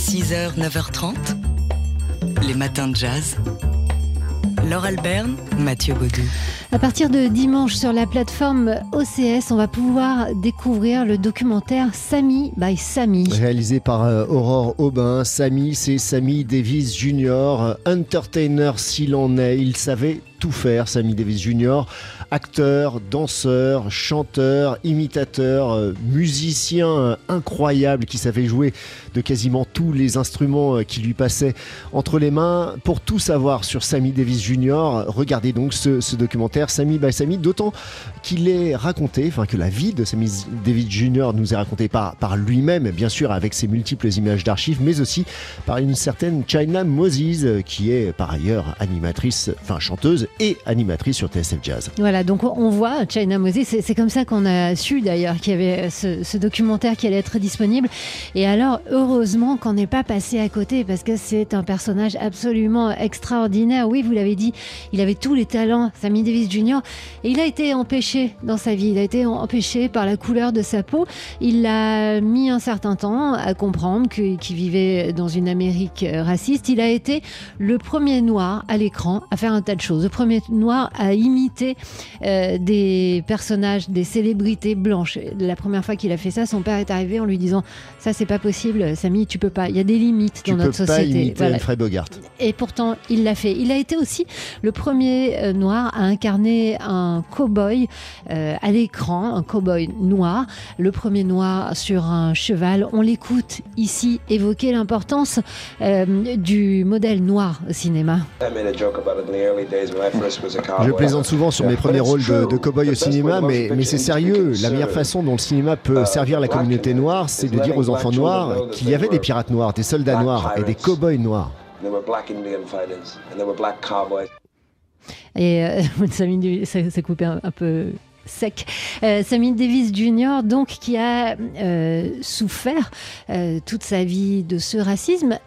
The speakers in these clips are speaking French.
6h, 9h30, les matins de jazz. Laure Alberne, Mathieu Baudou. À partir de dimanche sur la plateforme OCS, on va pouvoir découvrir le documentaire Sammy by Sammy. Réalisé par euh, Aurore Aubin, Sammy, c'est Sammy Davis Jr., entertainer s'il en est. Il savait tout faire, Sammy Davis Jr., acteur, danseur, chanteur, imitateur, euh, musicien euh, incroyable qui savait jouer de quasiment tous les instruments euh, qui lui passaient entre les mains. Pour tout savoir sur Sammy Davis Jr., regardez donc ce, documentaire Sammy by Sammy, d'autant qu'il est raconté, enfin que la vie de Sammy Davis Jr. nous est racontée par, par lui-même, bien sûr avec ses multiples images d'archives, mais aussi par une certaine China Moses, qui est par ailleurs animatrice, enfin chanteuse et animatrice sur TSF Jazz. Donc on voit China Moses, c'est comme ça qu'on a su d'ailleurs qu'il y avait ce, ce documentaire qui allait être disponible. Et alors, heureusement qu'on n'est pas passé à côté parce que c'est un personnage absolument extraordinaire. Oui, vous l'avez dit, il avait tous les talents, Sammy Davis Jr. Et il a été empêché dans sa vie. Il a été empêché par la couleur de sa peau. Il a mis un certain temps à comprendre qu'il vivait dans une Amérique euh, raciste. Il a été le premier noir à l'écran à faire un tas de choses. Le premier noir à imiter euh, des personnages, des célébrités blanches. La première fois qu'il a fait ça, son père est arrivé en lui disant ça c'est pas possible, Samy, tu peux pas. Il y a des limites Tu dans peux notre pas société. imiter Voilà. Humphrey Bogart. Et pourtant, il l'a fait. Il a été aussi le premier euh, noir à incarner un cow-boy euh, à l'écran, un cow-boy noir, le premier noir sur un cheval. On l'écoute ici évoquer l'importance euh, du modèle noir au cinéma. Je plaisante souvent sur mes premiers rôles de, de cow-boy au cinéma, mais, mais c'est sérieux. La meilleure façon dont le cinéma peut servir la communauté noire, c'est de dire aux enfants noirs qu'il y avait des pirates noirs, des soldats noirs et des cow-boys noirs. Et euh, Sammy Davis, ça s'est coupé un, un peu sec. Euh, Sammy Davis Jr., donc, qui a euh, souffert euh, toute sa vie de ce racisme,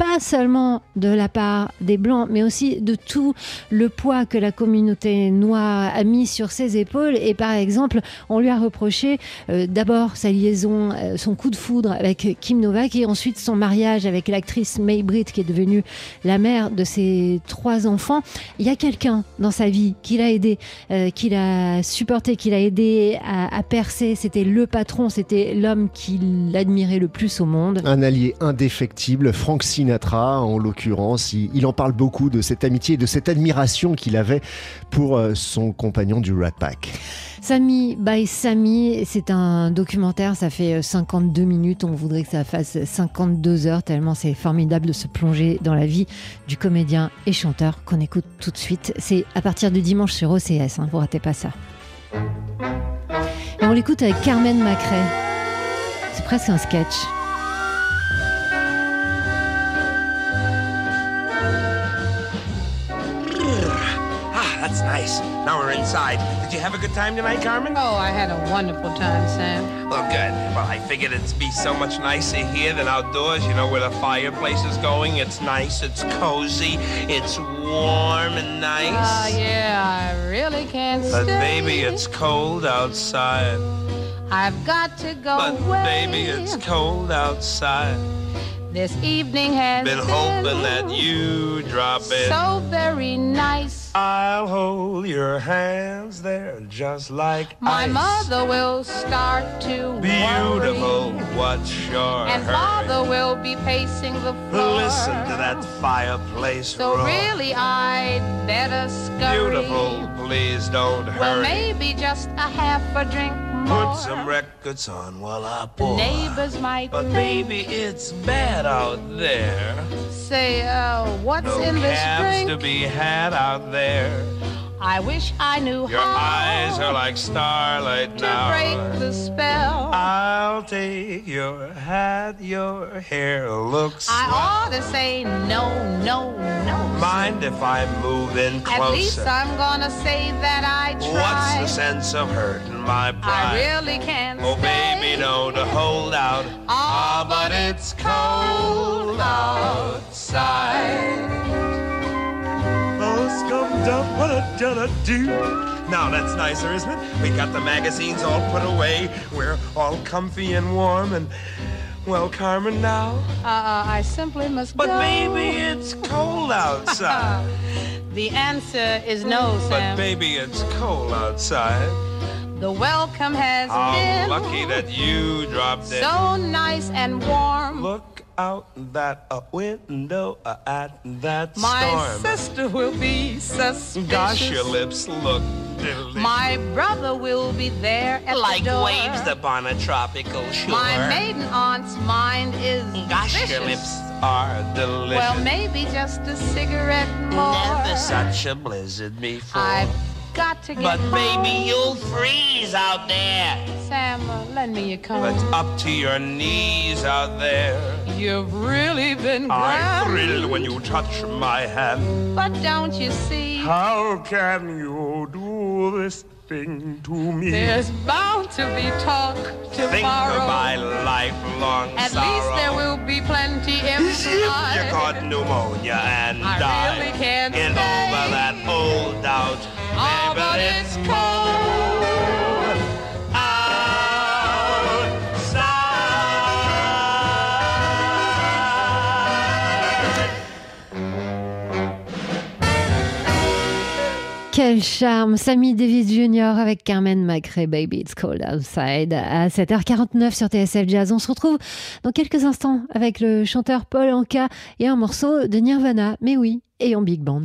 pas seulement de la part des Blancs, mais aussi de tout le poids que la communauté noire a mis sur ses épaules. Et par exemple, on lui a reproché euh, d'abord sa liaison, euh, son coup de foudre avec Kim Novak, et ensuite son mariage avec l'actrice May Britt, qui est devenue la mère de ses trois enfants. Il y a quelqu'un dans sa vie qui l'a aidé, euh, qui l'a supporté, qui l'a aidé à, à percer. C'était le patron, c'était l'homme qu'il admirait le plus au monde. Un allié indéfectible, Frank Sinatra en l'occurrence, il, en parle beaucoup de cette amitié et de cette admiration qu'il avait pour euh, son compagnon du Rat Pack. Samy by Samy, c'est un documentaire, ça fait euh, 52 minutes, on voudrait que ça fasse 52 heures, tellement c'est formidable de se plonger dans la vie du comédien et chanteur qu'on écoute tout de suite. C'est à partir de dimanche sur OCS, hein, vous ratez pas ça. Et on l'écoute avec Carmen Macrae. C'est presque un sketch. Now we're inside. Did you have a good time tonight, Carmen? Oh, I had a wonderful time, Sam. Well, good. Well, I figured it'd be so much nicer here than outdoors, you know, where the fireplace is going. It's nice, it's cozy, it's warm and nice. Ah, yeah, I really can't But stay. baby, it's cold outside. I've got to go But away. baby, it's cold outside. This evening has Been hoping that you drop in. so very nice. I'll hold your hands there just like My ice. mother will start to Beautiful, worry, what's your and hurry? father will be pacing the floor. Listen to that fireplace So roar. really, I'd better scurry. Beautiful, please don't Well, hurry. maybe just a half a drink more. Put some records on while I The pour. neighbors might But baby, it's bad out there. say, uh, what's No in this drink? to be had out there. I wish I knew Your how eyes are like starlight to now. break the spell. I'll take your hat, your hair looks I swell. ought to say no, no, no. Mind if I move in closer? At least I'm gonna say that I tried. What's the sense of hurting my pride? I really can't Oh, baby, no, to hold out. Ah, but it's cold outside. Scum dum, what a do. Now that's nicer, isn't it? We got the magazines all put away. We're all comfy and warm, and Well, Carmen, now. Uh, uh, I simply must But go. baby, it's cold outside. The answer is no, Sam. but baby, it's cold outside. The welcome has How been lucky that you dropped in. so nice and warm. Look out that uh, window uh, at that My storm. sister will be suspicious. Gosh, your lips look delicious. My brother will be there at like the door. waves upon a tropical shore. My maiden aunt's mind is Gosh, vicious. your lips are delicious. Well, maybe just a cigarette more. Never such a blizzard before. I've got to get but baby, you'll freeze out there. Sam, uh, lend me your comb. But up to your knees out there. You've really been I grand. thrill when you touch my hand. But don't you see? How can you do this thing to me? There's bound to be talk tomorrow. Think of my lifelong At sorrow. least there will be plenty If you caught pnumonia and I died, really can't get over that old doubt. Oh, Baby, but it's cold. outside. Quel charme Sammy Davis Jr. avec Carmen McRae, Baby It's Cold Outside à 7h49 sur TSF Jazz. On se retrouve dans quelques instants avec le chanteur Paul Anka et un morceau de Nirvana, mais oui, et en big band.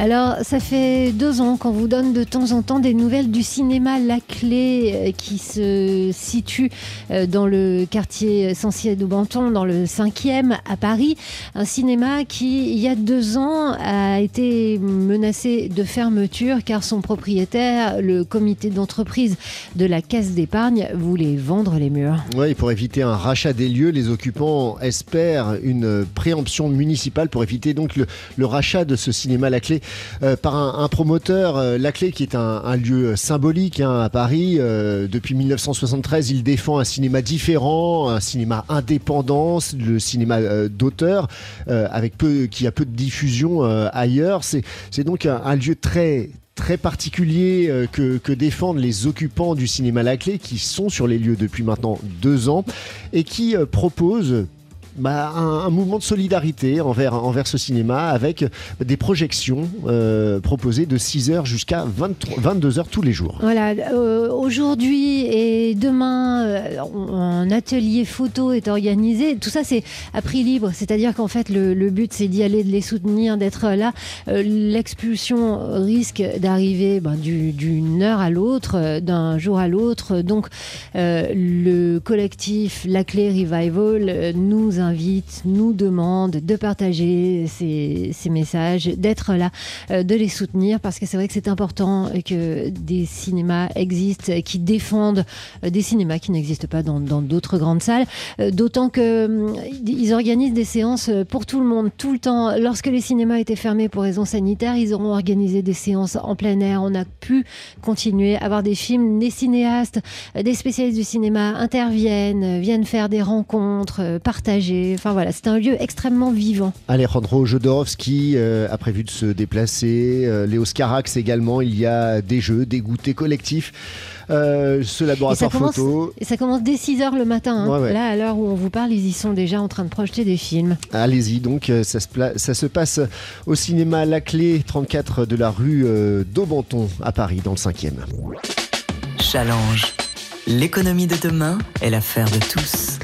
Alors, ça fait deux ans qu'on vous donne de temps en temps des nouvelles du cinéma La Clé euh, qui se situe euh, dans le quartier Sancier de Banton, dans le 5e à Paris. Un cinéma qui, il y a deux ans, a été menacé de fermeture car son propriétaire, le comité d'entreprise de la Caisse d'épargne, voulait vendre les murs. Oui, pour éviter un rachat des lieux, les occupants espèrent une préemption municipale pour éviter donc le, le rachat de ce cinéma La Clé euh, par un, promoteur. euh, La Clé qui est un, lieu symbolique hein, à Paris. Euh, depuis 1973, il défend un cinéma différent, un cinéma indépendant, le cinéma d'auteur, avec qui a peu de diffusion ailleurs. C'est donc un, lieu très particulier que, que défendent les occupants du cinéma La Clé qui sont sur les lieux depuis maintenant deux ans et qui proposent bah, un, mouvement de solidarité envers, ce cinéma avec des projections euh, proposées de 6h jusqu'à 22h tous les jours. Voilà, euh, aujourd'hui et demain, euh, un atelier photo est organisé. Tout ça, c'est à prix libre, c'est-à-dire qu'en fait, le, but, c'est d'y aller, de les soutenir, d'être là. L'expulsion risque d'arriver ben, du- d'une heure à l'autre, d'un jour à l'autre. Donc, le collectif La Clé Revival nous invite, nous demande de partager ces, messages, d'être là, euh, de les soutenir, parce que c'est vrai que c'est important que des cinémas existent qui défendent euh, des cinémas qui n'existent pas dans d'autres grandes salles. Euh, D'autant que hum, ils organisent des séances pour tout le monde, tout le temps. Lorsque les cinémas étaient fermés pour raisons sanitaires, ils auront organisé des séances en plein air. On a pu continuer à voir des films. Les cinéastes, des spécialistes du cinéma interviennent, viennent faire des rencontres, euh, Enfin voilà, c'est un lieu extrêmement vivant. Alejandro Jodorowsky euh, a prévu de se déplacer. Euh, Léo Scarax également. Il y a des jeux, des goûters collectifs. Euh, ce laboratoire commence- photo. Et ça commence dès 6 heures le matin. hein. Ouais, ouais. Là, à l'heure où on vous parle, ils y sont déjà en train de projeter des films. Allez-y, donc euh, ça se, pla- ça se passe au cinéma La Clé 34 de la rue euh, d'Aubenton à Paris, dans le 5e. Challenge. L'économie de demain est l'affaire de tous.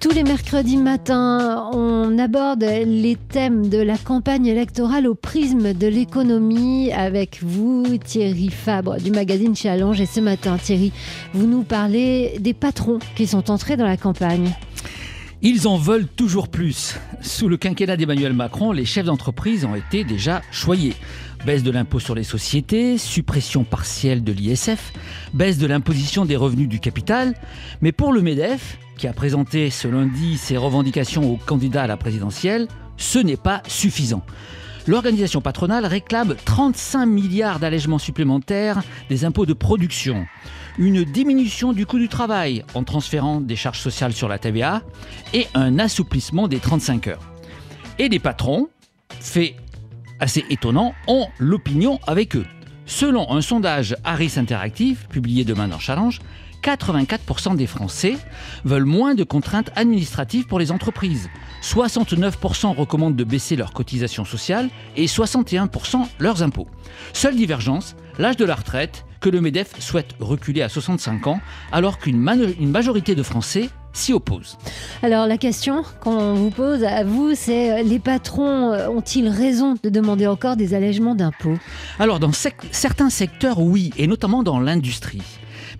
Tous les mercredis matins, on aborde les thèmes de la campagne électorale au prisme de l'économie avec vous, Thierry Fabre du magazine Challenge. Et ce matin, Thierry, vous nous parlez des patrons qui sont entrés dans la campagne. Ils en veulent toujours plus. Sous le quinquennat d'Emmanuel Macron, les chefs d'entreprise ont été déjà choyés. Baisse de l'impôt sur les sociétés, suppression partielle de l'ISF, baisse de l'imposition des revenus du capital. Mais pour le MEDEF, qui a présenté ce lundi ses revendications aux candidats à la présidentielle, ce n'est pas suffisant. L'organisation patronale réclame 35 milliards d'allègements supplémentaires des impôts de production, une diminution du coût du travail en transférant des charges sociales sur la TVA et un assouplissement des 35 heures. Et les patrons, fait assez étonnant, ont l'opinion avec eux. Selon un sondage Harris Interactive, publié demain dans Challenge, 84% des Français veulent moins de contraintes administratives pour les entreprises. 69% recommandent de baisser leurs cotisations sociales et 61% leurs impôts. Seule divergence, l'âge de la retraite, que le MEDEF souhaite reculer à 65 ans, alors qu'une majorité de Français s'y oppose. Alors la question qu'on vous pose à vous, c'est euh, les patrons euh, ont-ils raison de demander encore des allègements d'impôts? Alors dans certains secteurs, oui, et notamment dans l'industrie.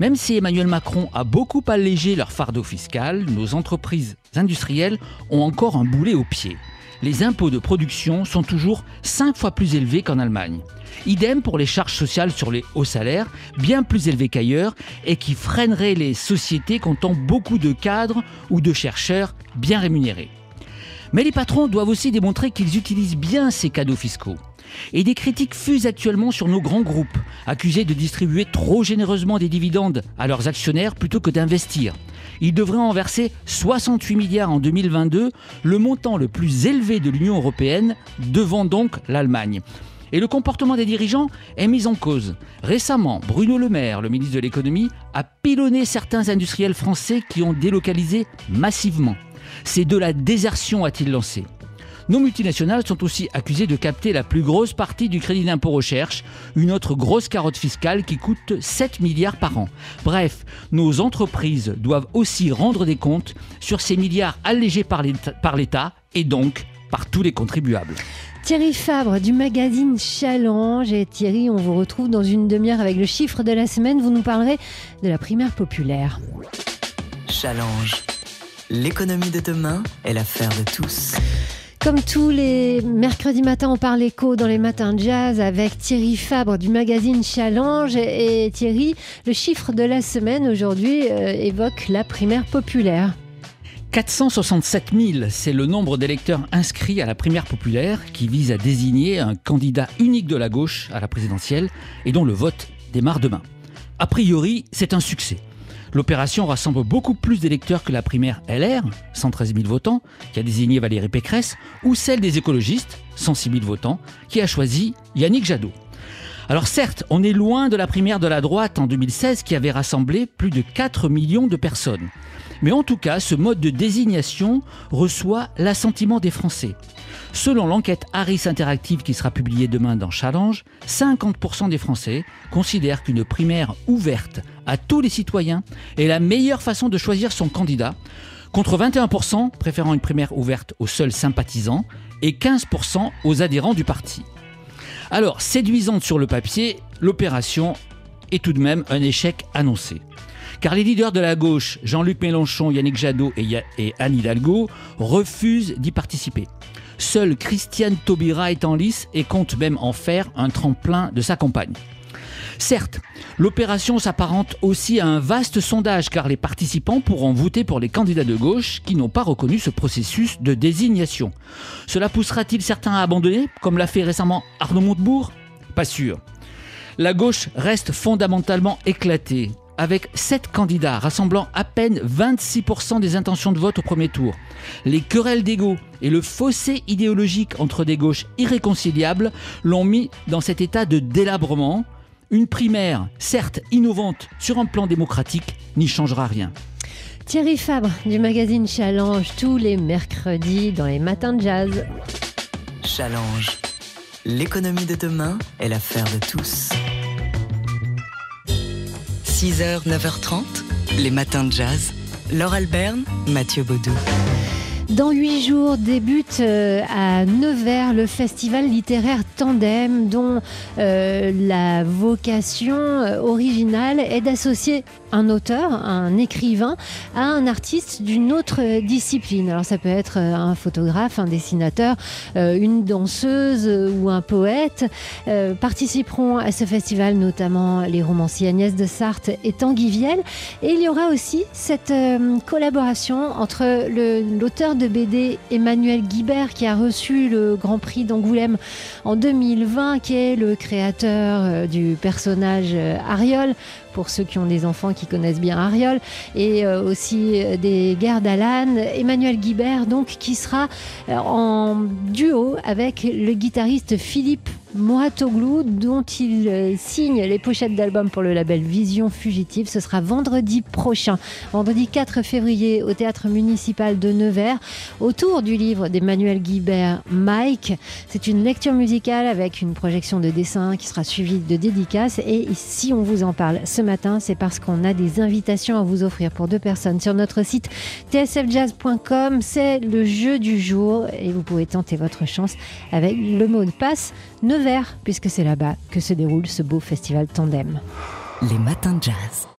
Même si Emmanuel Macron a beaucoup allégé leur fardeau fiscal, nos entreprises industrielles ont encore un boulet au pied. Les impôts de production sont toujours 5 fois plus élevés qu'en Allemagne. Idem pour les charges sociales sur les hauts salaires, bien plus élevées qu'ailleurs, et qui freineraient les sociétés comptant beaucoup de cadres ou de chercheurs bien rémunérés. Mais les patrons doivent aussi démontrer qu'ils utilisent bien ces cadeaux fiscaux. Et des critiques fusent actuellement sur nos grands groupes, accusés de distribuer trop généreusement des dividendes à leurs actionnaires plutôt que d'investir. Ils devraient en verser 68 milliards en 2022, le montant le plus élevé de l'Union européenne, devant donc l'Allemagne. Et le comportement des dirigeants est mis en cause. Récemment, Bruno Le Maire, le ministre de l'économie, a pilonné certains industriels français qui ont délocalisé massivement. C'est de la désertion, a-t-il lancé. Nos multinationales sont aussi accusées de capter la plus grosse partie du crédit d'impôt recherche, une autre grosse carotte fiscale qui coûte 7 milliards par an. Bref, nos entreprises doivent aussi rendre des comptes sur ces milliards allégés par l'État et donc par tous les contribuables. Thierry Fabre du magazine Challenge. Et Thierry, on vous retrouve dans une demi-heure avec le chiffre de la semaine. Vous nous parlerez de la primaire populaire. Challenge. L'économie de demain est l'affaire de tous. Comme tous les mercredis matins, on parle écho dans les matins de jazz avec Thierry Fabre du magazine Challenge. Et Thierry, le chiffre de la semaine aujourd'hui euh, évoque la primaire populaire. 467 000, c'est le nombre d'électeurs inscrits à la primaire populaire qui vise à désigner un candidat unique de la gauche à la présidentielle et dont le vote démarre demain. A priori, c'est un succès. L'opération rassemble beaucoup plus d'électeurs que la primaire LR, 113 000 votants, qui a désigné Valérie Pécresse, ou celle des écologistes, 106 000 votants, qui a choisi Yannick Jadot. Alors certes, on est loin de la primaire de la droite en 2016 qui avait rassemblé plus de 4 millions de personnes. Mais en tout cas, ce mode de désignation reçoit l'assentiment des Français. Selon l'enquête Harris Interactive qui sera publiée demain dans Challenge, 50% des Français considèrent qu'une primaire ouverte à tous les citoyens est la meilleure façon de choisir son candidat, contre 21% préférant une primaire ouverte aux seuls sympathisants et 15% aux adhérents du parti. Alors, séduisante sur le papier, l'opération est tout de même un échec annoncé. Car les leaders de la gauche, Jean-Luc Mélenchon, Yannick Jadot et, Anne Hidalgo, refusent d'y participer. Seule Christiane Taubira est en lice et compte même en faire un tremplin de sa campagne. Certes, l'opération s'apparente aussi à un vaste sondage car les participants pourront voter pour les candidats de gauche qui n'ont pas reconnu ce processus de désignation. Cela poussera-t-il certains à abandonner, comme l'a fait récemment Arnaud Montebourg? Pas sûr. La gauche reste fondamentalement éclatée avec 7 candidats rassemblant à peine 26% des intentions de vote au premier tour. Les querelles d'ego et le fossé idéologique entre des gauches irréconciliables l'ont mis dans cet état de délabrement. Une primaire, certes innovante sur un plan démocratique, n'y changera rien. Thierry Fabre du magazine Challenge tous les mercredis dans les matins de jazz. Challenge. L'économie de demain est l'affaire de tous. 6h, 9h30, les matins de jazz. Laure Alberne, Mathieu Baudou. Dans huit jours débute euh, à Nevers le festival littéraire Tandem dont euh, la vocation euh, originale est d'associer un auteur, un écrivain, à un artiste d'une autre discipline. Alors ça peut être un photographe, un dessinateur, une danseuse ou un poète. participeront à ce festival notamment les romanciers Agnès de Sarthe et Tanguy Viel. Et il y aura aussi cette collaboration entre l'auteur de BD Emmanuel Guibert qui a reçu le Grand Prix d'Angoulême en 2020, qui est le créateur euh, du personnage euh, Ariol pour ceux qui ont des enfants qui connaissent bien Ariol, et euh, aussi des guerres d'Alan. Emmanuel Guibert, donc, qui sera en duo avec le guitariste Philippe Mouratoglou, dont il euh, signe les pochettes d'albums pour le label Vision Fugitive. Ce sera vendredi prochain, vendredi 4 février, au théâtre municipal de Nevers, autour du livre d'Emmanuel Guibert, Mike. C'est une lecture musicale avec une projection de dessin qui sera suivie de dédicaces. Et si on vous en parle ce matin, c'est parce qu'on a des invitations à vous offrir pour deux personnes sur notre site tsfjazz.com. C'est le jeu du jour et vous pouvez tenter votre chance avec le mot de passe Nevers, puisque c'est là-bas que se déroule ce beau festival Tandem. Les matins de jazz.